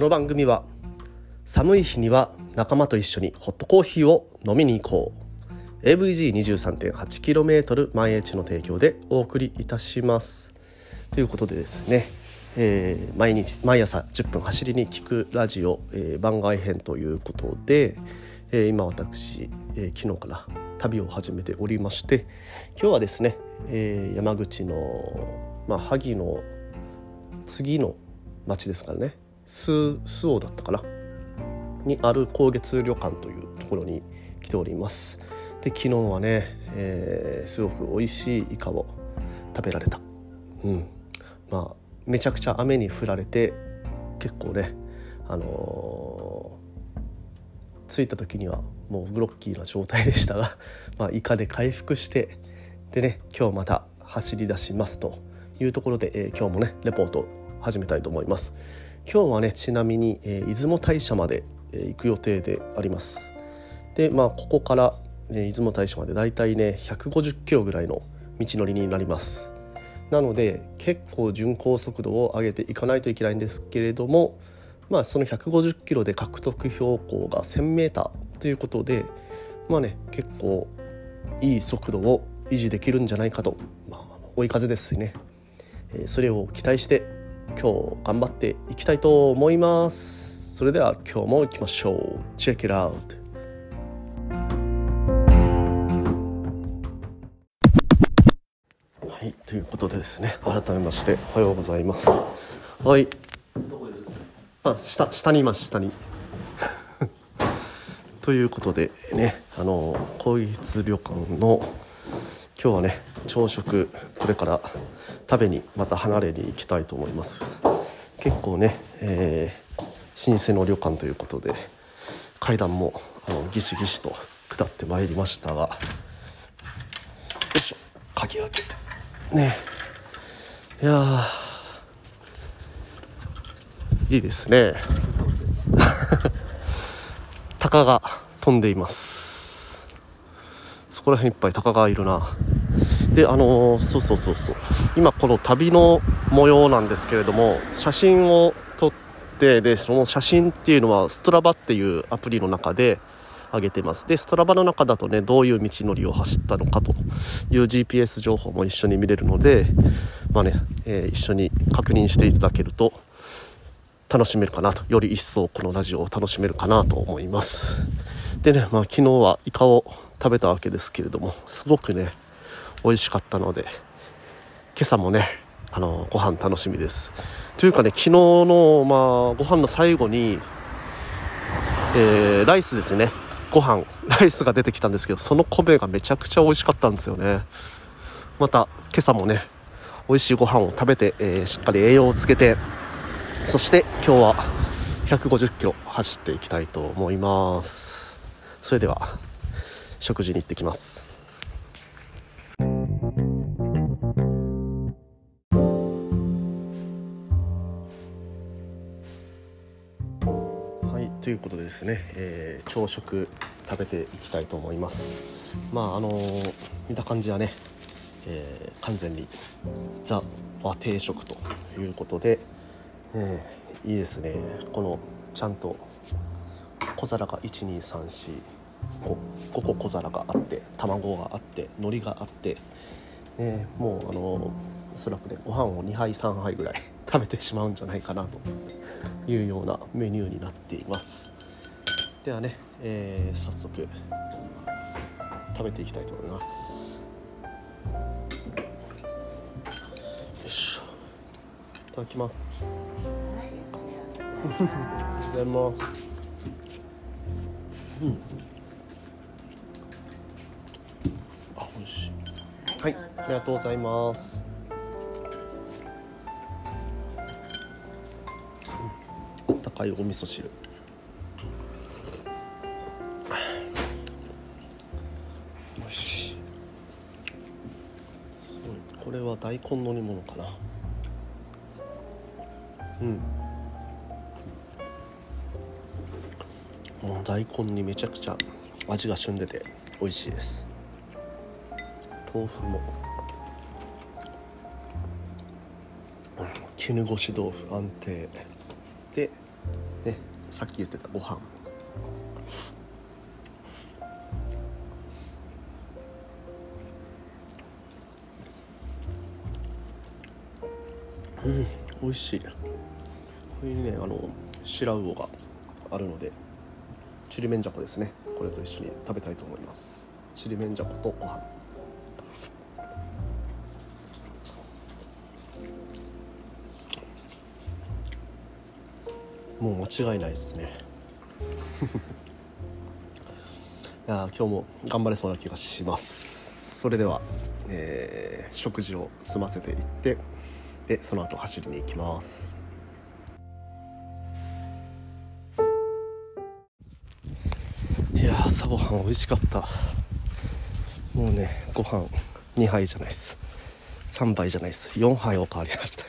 この番組は寒い日には仲間と一緒にホットコーヒーを飲みに行こう。AVG23.8km 毎日の提供でお送りいたします。ということでですね、えー、毎日毎朝10分走りに聞くラジオ、えー、番外編ということで、えー、今私、え昨日から旅を始めておりまして今日はですね、え山口の、まあ、萩の次の町ですからね。周防だったかな？にある高月旅館というところに来ております。で昨日はね、えー、すごく美味しいイカを食べられた。うん。まあめちゃくちゃ雨に降られて結構ねあのー、着いた時にはもうグロッキーな状態でしたが、まあ、イカで回復してでね今日また走り出しますというところで、えー、今日もねレポート始めたいと思います。今日はねちなみに、えー、出雲大社まで、えー、行く予定であります。でまあここから、ね、出雲大社までだいたいね150キロぐらいの道のりになります。なので結構巡航速度を上げていかないといけないんですけれどもまあその150キロで獲得標高が 1000m ということでまあね結構いい速度を維持できるんじゃないかと、まあ、追い風ですね、えー、それを期待して今日頑張っていきたいと思います。それでは今日も行きましょう。Check it out はいということでですね改めましておはようございます。はい。あ下下にいます下に。ということでねあの皇室旅館の今日はね朝食これから食べにまた離れに行きたいと思います。結構ね、えー、老舗の旅館ということで階段もあのギシギシと下ってまいりましたがよいしょ鍵開けて。ね。いやいいですね。鷹が飛んでいます。そこら辺いっぱい鷹がいるな。であのー、そうそうそうそう。今この旅の模様なんですけれども写真を撮ってでその写真っていうのはストラバっていうアプリの中で上げてます。でストラバの中だとねどういう道のりを走ったのかという GPS 情報も一緒に見れるのでまあね、えー、一緒に確認していただけると楽しめるかなと。より一層このラジオを楽しめるかなと思います。でね、まあ、昨日はイカを食べたわけですけれどもすごくね美味しかったので今朝もねあのご飯楽しみです。というかね昨日のまあご飯の最後に、えー、ライスですね。ご飯ライスが出てきたんですけどその米がめちゃくちゃ美味しかったんですよね。また今朝もね美味しいご飯を食べて、えー、しっかり栄養をつけてそして今日は150キロ走っていきたいと思います。それでは食事に行ってきます。ですね、えー、朝食食べていきたいと思います。まああのー、見た感じはね、えー、完全にザ和定食ということで、えー、いいですね。このちゃんと小皿が1234 5, 5個小皿があって卵があって海苔があって、ね、もうあのおそらくねご飯を2杯3杯ぐらい食べてしまうんじゃないかなというようなメニューになっています。ではね、えー、早速食べていきたいと思います。よいしょ。いただきます。いただきますうん。あ美味しい。はいありがとうございます。高いお味噌汁。大根の煮物かな。うん。もう大根にめちゃくちゃ味が旬でて美味しいです。豆腐も。絹ごし豆腐安定。でねさっき言ってたご飯。うん。美味しい。これにねあの白魚があるのでちりめんじゃこですね。これと一緒に食べたいと思います。ちりめんじゃことご飯。もう間違いないですね。いや今日も頑張れそうな気がします。それでは、えー、食事を済ませていってでその後走りに行きます。いや朝ごはん美味しかった。もうねご飯2杯じゃないです。3杯じゃないです。4杯おかわりました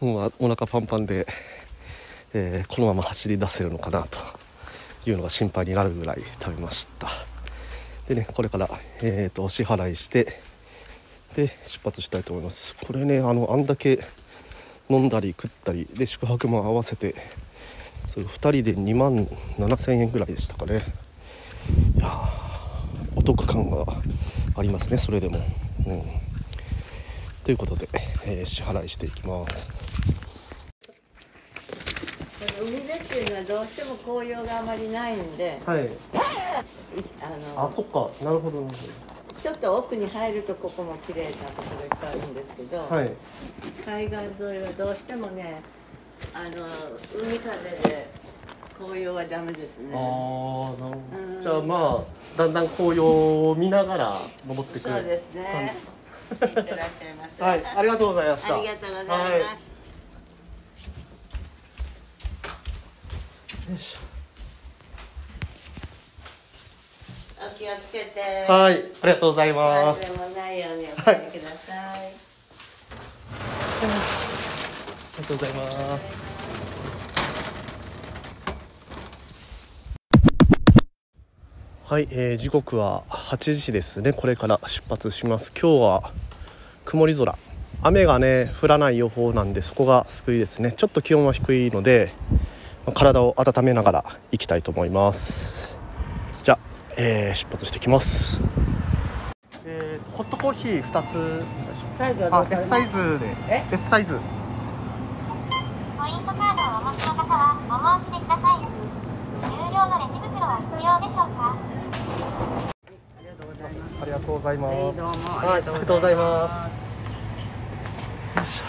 もうお腹パンパンで、えー、このまま走り出せるのかなと。いうのが心配になるぐらい食べました。でねこれから、えーと、お支払いしてで出発したいと思います。これねあのあんだけ飲んだり食ったりで宿泊も合わせてそれ2人で2万7000円ぐらいでしたかね。いやお得感がありますねそれでも、うん、ということで、えー、支払いしていきます。海辺っていうのはどうしても紅葉があまりないんで、はい、あのあそっか。なるほどなるほどちょっと奥に入るとここも綺麗なところいっぱいあるんですけど、はい、海岸沿いはどうしてもねあの海風で紅葉はダメですねああなるほどじゃあまあだんだん紅葉を見ながら登ってくるそうですねいってらっしゃいます。はい、ありがとうございました。ありがとうございます。はい、よいしょ。お気をつけて。はい、ありがとうございます。でもないようにお気をつけください。はい、ありがとうございます。はい、えー、時刻は8時ですねこれから出発します今日は曇り空雨がね降らない予報なんでそこが救いですねちょっと気温は低いので体を温めながら行きたいと思いますじゃあ、えー、出発してきます。えー、ホットコーヒー2つサイズは S サイズで。S サイズ。ポイントカードをお持ちの方はお申し出ください。有料のレジ袋は必要でしょうか？ありがとうございます。ありがとうございます。よいしょ。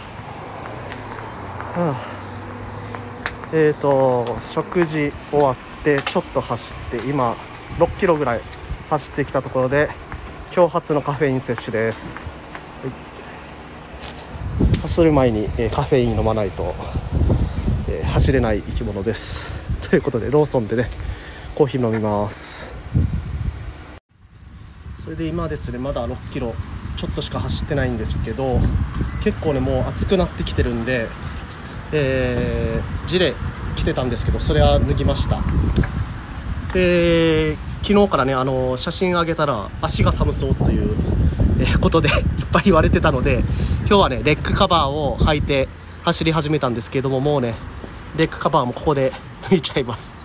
はあ、えっ、ー、と食事終わってちょっと走って今6キロぐらい走ってきたところで今日初のカフェイン摂取です。はい、走る前に、えー、カフェイン飲まないと、えー、走れない生き物です。ということでローソンでねコーヒー飲みます。それで今ですねまだ6キロちょっとしか走ってないんですけど結構ねもう暑くなってきてるんで、えー、ジレ着てたんですけどそれは脱ぎましたで昨日からねあの写真あげたら足が寒そうという、えことで いっぱい言われてたので今日はねレッグカバーを履いて走り始めたんですけどももうねレッグカバーもここで 脱いちゃいます。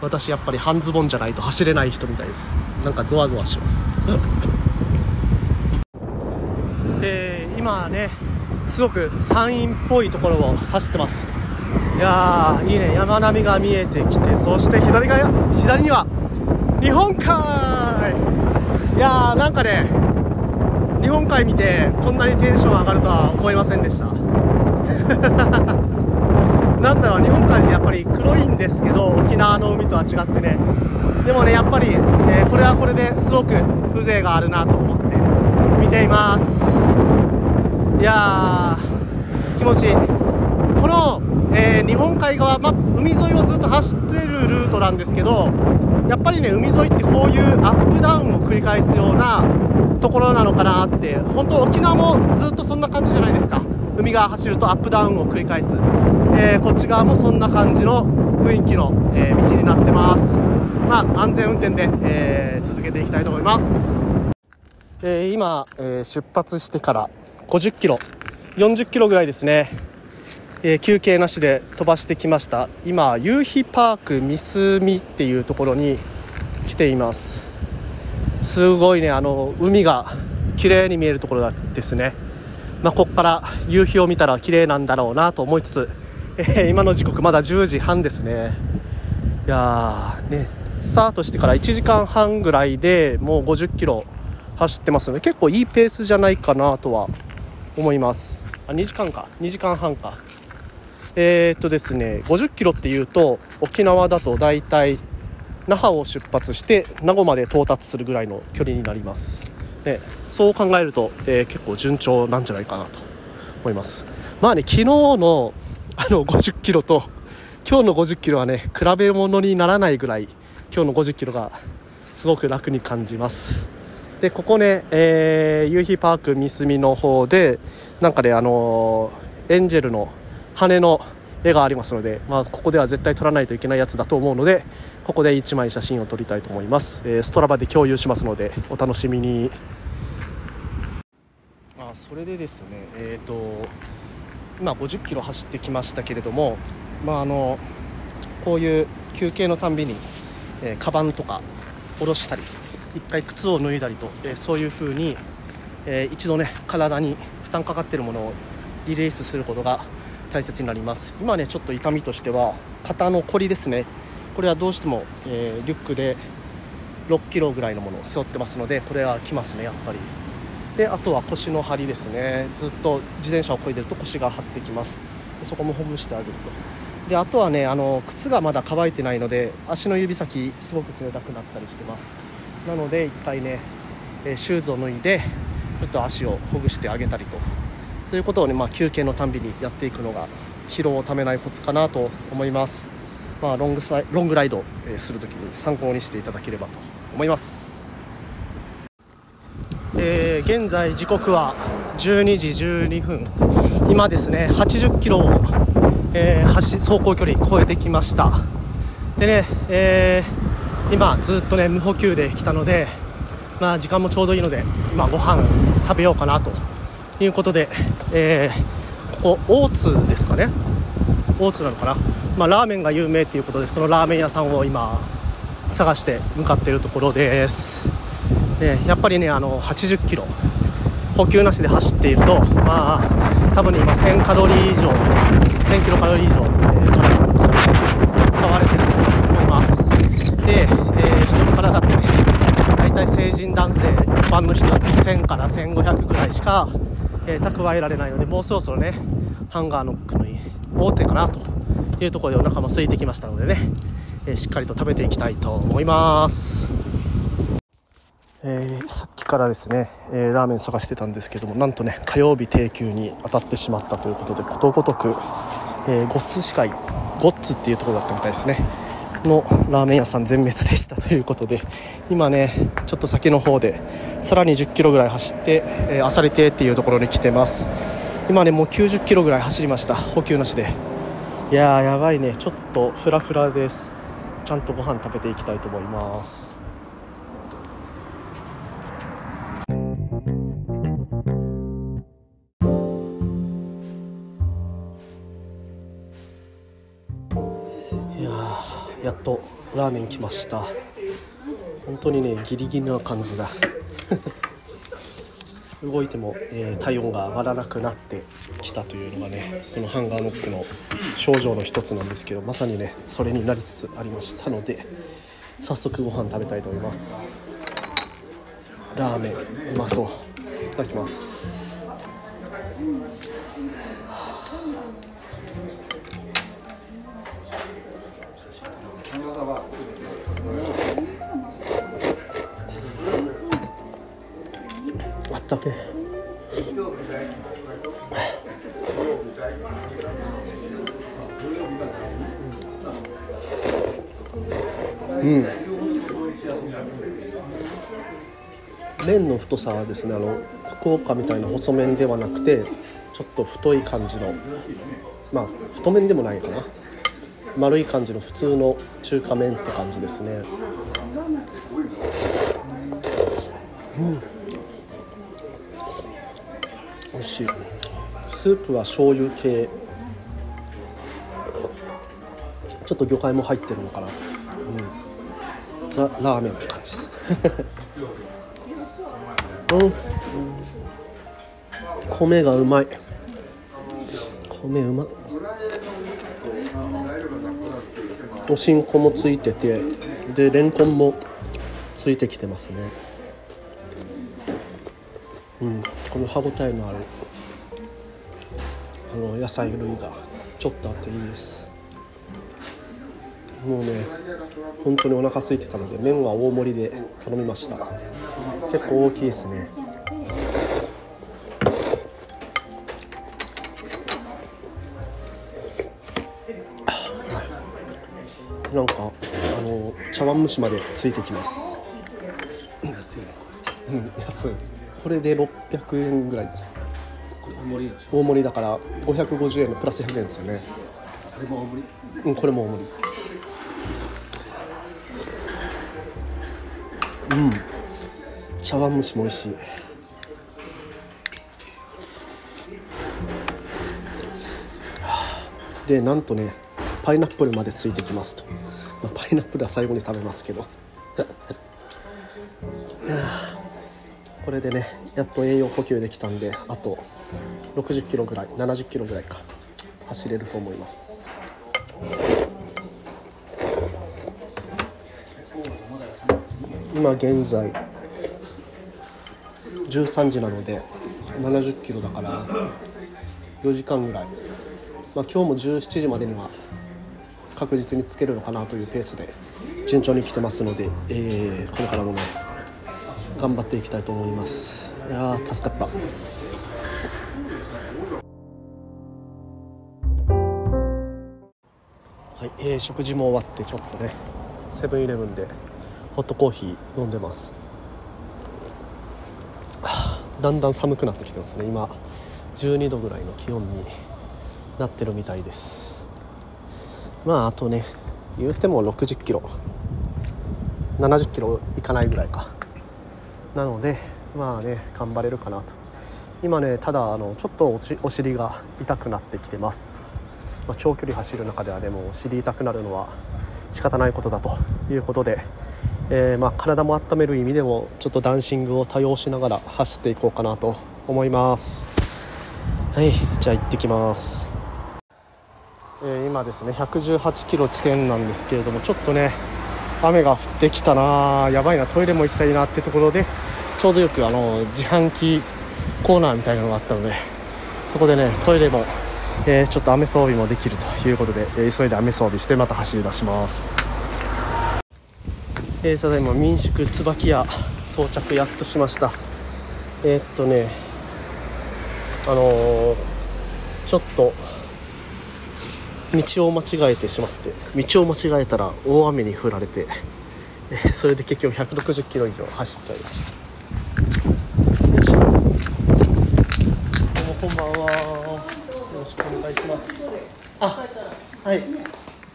私やっぱり半ズボンじゃないと走れない人みたいです。なんかゾワゾワします。えー、今ねすごく山陰っぽいところを走ってます。いやいいね。山並みが見えてきてそして左が左には日本海。いやーなんかね日本海見てこんなにテンション上がるとは思いませんでした。なんだろう日本海ってやっぱり黒いんですけど沖縄の海とは違ってね。でもねやっぱり、えー、これはこれですごく風情があるなと思って見ています。いやー気持ちいい。この、えー、日本海側、ま、海沿いをずっと走ってるルートなんですけどやっぱりね海沿いってこういうアップダウンを繰り返すようなところなのかなって本当沖縄もずっとそんな感じじゃないですか。海側走るとアップダウンを繰り返す、えー、こっち側もそんな感じの雰囲気の、えー、道になってます。まあ安全運転で、え、続けていきたいと思います、え今、え出発してから50キロ40キロぐらいですね。えー休憩なしで飛ばしてきました。今夕日パーク三隅っていうところに来ています。すごいねあの海が綺麗に見えるところですね。まあ、ここから夕日を見たら綺麗なんだろうなと思いつつ、えー今の時刻まだ10時半ですね。いやーねスタートしてから1時間半ぐらいでもう50キロ走ってますので結構いいペースじゃないかなとは思います。あ2時間か。2時間半か。えー、っとですね50キロっていうと沖縄だと大体那覇を出発して名護まで到達するぐらいの距離になります、ね、そう考えると、えー結構順調なんじゃないかなと思います。まあね昨日のあの50キロと今日の50キロはね比べ物にならないぐらい今日の50キロがすごく楽に感じます。でここね、えー夕日パーク三隅の方でなんかねあのーエンジェルの羽の絵がありますので、まあ、ここでは絶対撮らないといけないやつだと思うのでここで1枚写真を撮りたいと思います、えーストラバで共有しますのでお楽しみに。あそれでですねえっ、と今50キロ走ってきましたけれどもまああのこういう休憩のたんびに、えーカバンとか下ろしたり一回靴を脱いだりと、えーそういう風に、えー一度ね体に負担かかっているものをリリースすることが大切になります。今ねちょっと痛みとしては肩のこりですね。これはどうしても、えーリュックで6キロぐらいのものを背負ってますのでこれはきますねやっぱり。であとは腰の張りですね。ずっと自転車をこいでると腰が張ってきます。そこもほぐしてあげると。であとはねあの靴がまだ乾いてないので足の指先すごく冷たくなったりしてます。なので一回ね、えシューズを脱いでちょっと足をほぐしてあげたりとそういうことをね、まあ、休憩のたんびにやっていくのが疲労をためないコツかなと思います。まあ、ロングサイロングライド、するときに参考にしていただければと思います。えー現在時刻は12時12分。今ですね80キロを、えー走走行距離超えてきました。でね、えー今ずっとね無補給で来たのでまあ時間もちょうどいいので今ご飯食べようかなということで、えーここ大津ですかね。大津なのかな、まあ、ラーメンが有名ということでそのラーメン屋さんを今探して向かっているところです。ね、やっぱりねあの80キロ補給なしで走っているとまあ多分今1000カロリー以上1000キロカロリー以上、えーカロリー使われてると思います。で、えー人の体ってね大体成人男性一般の人だと1000から1500ぐらいしか、えー蓄えられないのでもうそろそろねハンガーノックの大手かなというところでお腹も空いてきましたのでね、えーしっかりと食べていきたいと思います。えーさっきからですね、えラーメン探してたんですけどもなんとね火曜日定休に当たってしまったということでことごとく、えーゴッツ市会ゴッツっていうところだったみたいですね。のラーメン屋さん全滅でしたということで今ねちょっと先の方でさらに1 0キロぐらい走って、えー、アサリ亭っていうところに来てます。今ねもう90キロぐらい走りました。補給なしで。いやーやばいね。ちょっとフラフラです。ちゃんとご飯食べていきたいと思います。ラーメン来ました。本当にねギリギリな感じだ。動いても、えー体温が上がらなくなってきたというのがねこのハンガーノックの症状の一つなんですけどまさにねそれになりつつありましたので早速ご飯食べたいと思います。ラーメンうまそう。いただきます。ったけ。うん。麺の太さはですねあの福岡みたいな細麺ではなくてちょっと太い感じのまあ太麺でもないかな。丸い感じの普通の中華麺って感じですね。うん。美味しい。スープは醤油系。ちょっと魚介も入ってるのかな、うん、ザ・ラーメンって感じです。うん、米がうまい。米うま。おしんこもついててでレンコンもついてきてますね。うん。この歯ごたえのあるあの野菜類がちょっとあっていいです。もうね本当にお腹空いてたので麺は大盛りで頼みました。結構大きいですね。なんかあの茶碗蒸しまでついてきます。安いねうん安い。これで600円ぐらいですこれ大盛りでしょ大盛りだから550円のプラス100円ですよね。あれも大盛り？うんこれも大盛り。うん。茶碗蒸しも美味しい。でなんとねパイナップルまでついてきますと、まあ、パイナップルは最後に食べますけど。これでねやっと栄養補給できたんであと60キロぐらい70キロぐらいか走れると思います。今現在13時なので70キロだから4時間ぐらい、まあ、今日も17時までには確実につけるのかなというペースで順調に来てますので、えーこれからもね頑張っていきたいと思います。いやー助かった。はい、えー食事も終わってちょっとねセブンイレブンでホットコーヒー飲んでます。だんだん寒くなってきてますね。今12度ぐらいの気温になってるみたいです。まああとね言うても60キロ70キロいかないぐらいか。なのでまあね頑張れるかなと。今ねただあのちょっとお尻が痛くなってきてます、まあ、長距離走る中ではでもお尻痛くなるのは仕方ないことだということで、えーまあ、体も温める意味でもちょっとダンシングを多用しながら走っていこうかなと思います。はいじゃあ行ってきます、え今ですね118キロ地点なんですけれどもちょっとね雨が降ってきたなやばいなトイレも行きたいなってところでちょうどよくあの自販機コーナーみたいなのがあったのでそこでねトイレも、えーちょっと雨装備もできるということで、えー急いで雨装備してまた走り出します。えーただいま民宿椿屋到着やっとしました。えーっとねあのーちょっと道を間違えてしまって道を間違えたら大雨に降られて、えーそれで結局160キロ以上走っちゃいましたよいしょどうもこんばんはよろしくお願いしますあはい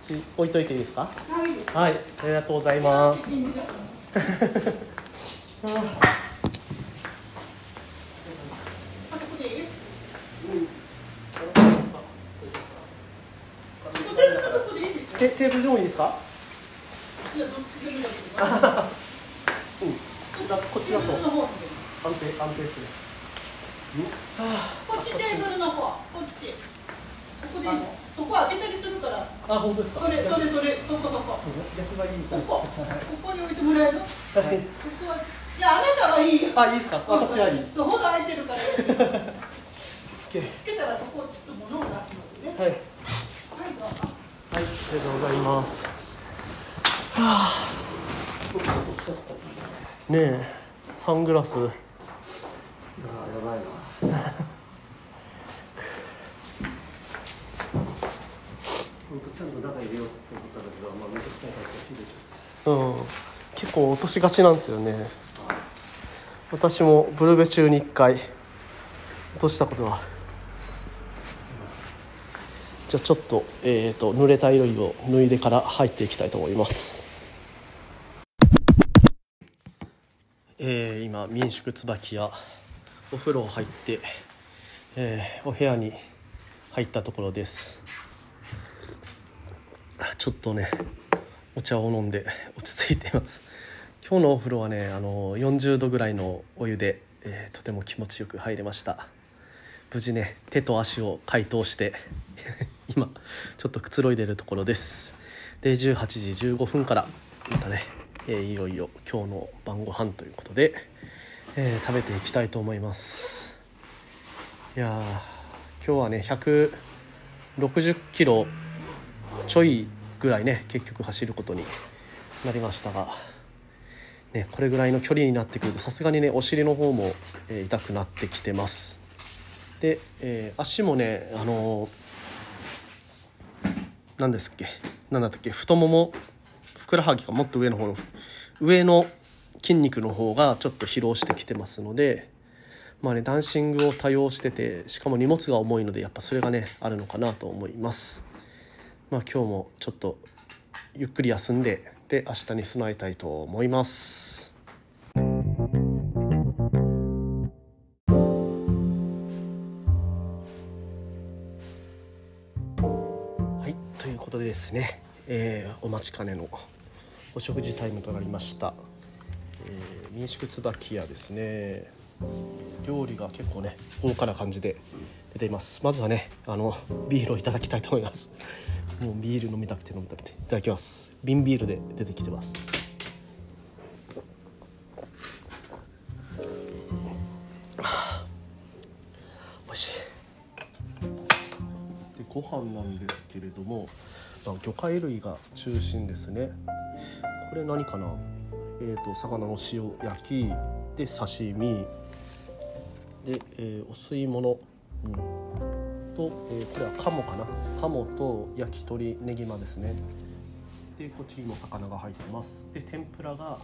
ち置いといていいですか？はいありがとうございます。テテーブルでもいいですかあうんこっちだこっちだと安定安定するこっちテーブルの方、こっち。そこでいいの。そこ開けたりするから。あ本当ですか？それ、それ、それ、そこそこ。逆がいいみたいここ、ここに置いてもらえる。そはいこは。いや、あなたはいいよ。あいいですか？私はいいそう、ほど空いてるから。つけたら、そこ、ちょっと物を出すのでね。はいはい、どうぞ。はい、ありがとうございます。はあ。ねえ、サングラス。うん、結構落としがちなんですよね。私もブルベ中に一回落としたことは。じゃあちょっと,、えー、と濡れた衣類を脱いでから入っていきたいと思います、えー今民宿椿屋お風呂入って、えーお部屋に入ったところですちょっとねお茶を飲んで 落ち着いています。今日のお風呂はねあの40度ぐらいのお湯で、えーとても気持ちよく入れました。無事ね手と足を解凍して 今ちょっとくつろいでるところです。で18時15分からまたね、えーいよいよ今日の晩ご飯ということで、えー食べていきたいと思います。いやー今日はね160キロちょいぐらいね結局走ることになりましたが、ね、これぐらいの距離になってくるとさすがにねお尻の方も、えー痛くなってきてます。で、えー足もねあのー何ですっけ何だったっけ太ももふくらはぎがもっと上の方の上の筋肉の方がちょっと疲労してきてますのでまあねダンシングを多用しててしかも荷物が重いのでやっぱそれがねあるのかなと思います。まあ今日もちょっとゆっくり休んでで明日に備えたいと思います。はいということでですね、えーお待ちかねのお食事タイムとなりました、えー民宿椿屋ですね。料理が結構ね豪華な感じで出ています。まずはねあのビールをいただきたいと思います。もうビール飲みたくて飲みたくて。いただきます。瓶ビールで出てきてます。美味しい。でご飯なんですけれども、まあ、魚介類が中心ですね。これ何かな？えー、と魚の塩焼きで刺身。で、えーお吸い物、うん、と、えーこれは鴨かな？鴨と焼き鳥ネギマですね。でこっちにも魚が入ってます。で天ぷらが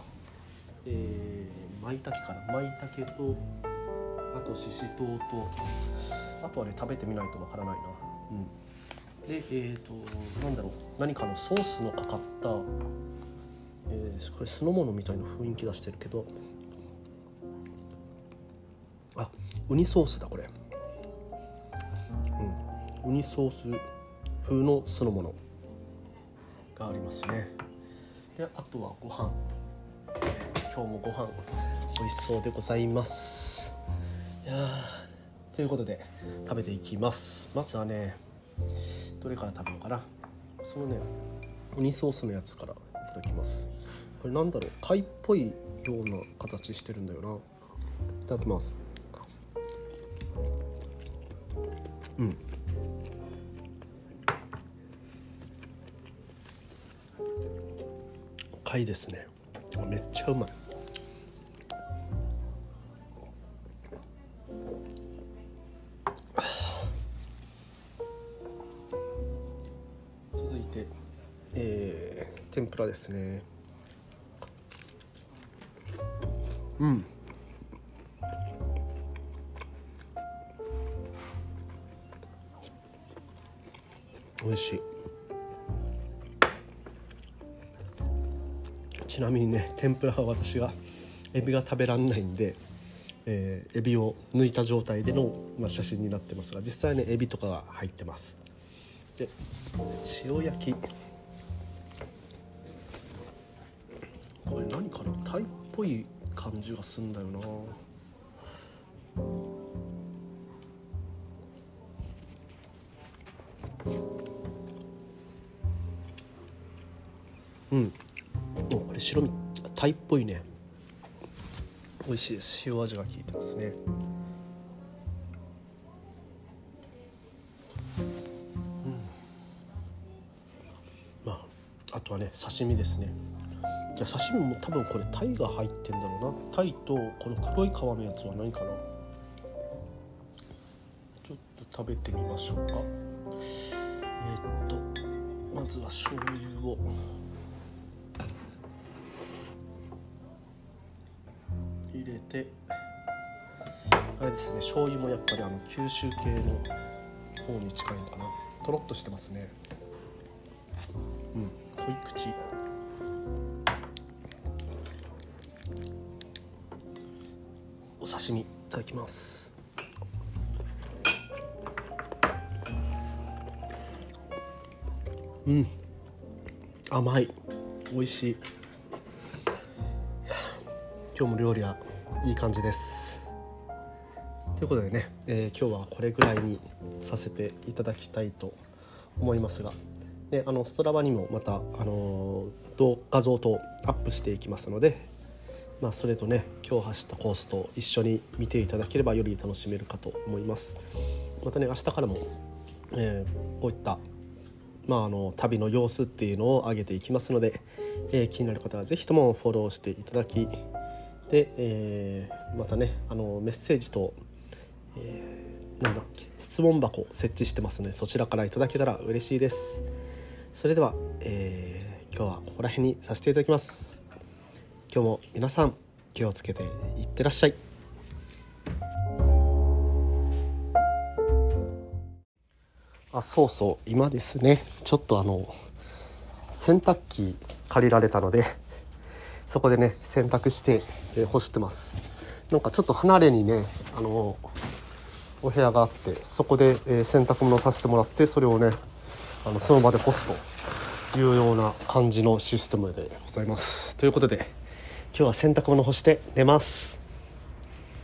えー、舞茸かな？舞茸とあとししとうとあとはね食べてみないとわからないな。うん。でえっ、となんだろう？何かのソースのかかったえーこれ酢の物みたいな雰囲気出してるけど。あウニソースだこれ。ウニソース風の酢の物。がありますね。であとはご飯。えー今日もご飯美味しそうでございます。いやー。ということで食べていきます。まずはねどれから食べようかな。そのねウニソースのやつからいただきます。これなんだろう。貝っぽいような形してるんだよな。いただきます。うん貝ですね。めっちゃうまい。続いて、えー天ぷらですね。うん。美味しい。ちなみにね天ぷらは私がエビが食べらんないんで、えーエビを抜いた状態での、まあ、写真になってますが実際ねエビとかが入ってます。で塩焼き。これ何かな？タイっぽい感じがすんだよな。うん。白身タイっぽいね。美味しいです。塩味が効いてますね。まああとはね刺身ですね。じゃあ刺身も多分これタイが入ってんだろうな。タイとこの黒い皮のやつは何かな。ちょっと食べてみましょうか。えーっとまずは醤油を。入れてあれですね醤油もやっぱりあの九州系の方に近いのかな。とろっとしてますね。うん濃い口。お刺身いただきます。うん。甘い。美味しい。今日も料理はいい感じです。ということでね、えー今日はこれぐらいにさせていただきたいと思いますがであのストラバにもまた、あのー動画像とアップしていきますので、まあ、それとね今日走ったコースと一緒に見ていただければより楽しめるかと思います。またね明日からも、えーこういったまあ、あの旅の様子っていうのを上げていきますので、えー気になる方は是非ともフォローしていただきで、えーまたねあのメッセージと、えーなんだっけ質問箱設置してますのでそちらからいただけたら嬉しいです。それでは、えー今日はここら辺にさせていただきます。今日も皆さん気をつけていってらっしゃい。あそうそう今ですね。ちょっとあの洗濯機借りられたのでそこでね洗濯して、えー干してます。なんかちょっと離れにねあのお部屋があってそこで、え洗濯物させてもらってそれをねあのその場で干すというような感じのシステムでございます。ということで今日は洗濯物干して寝ます。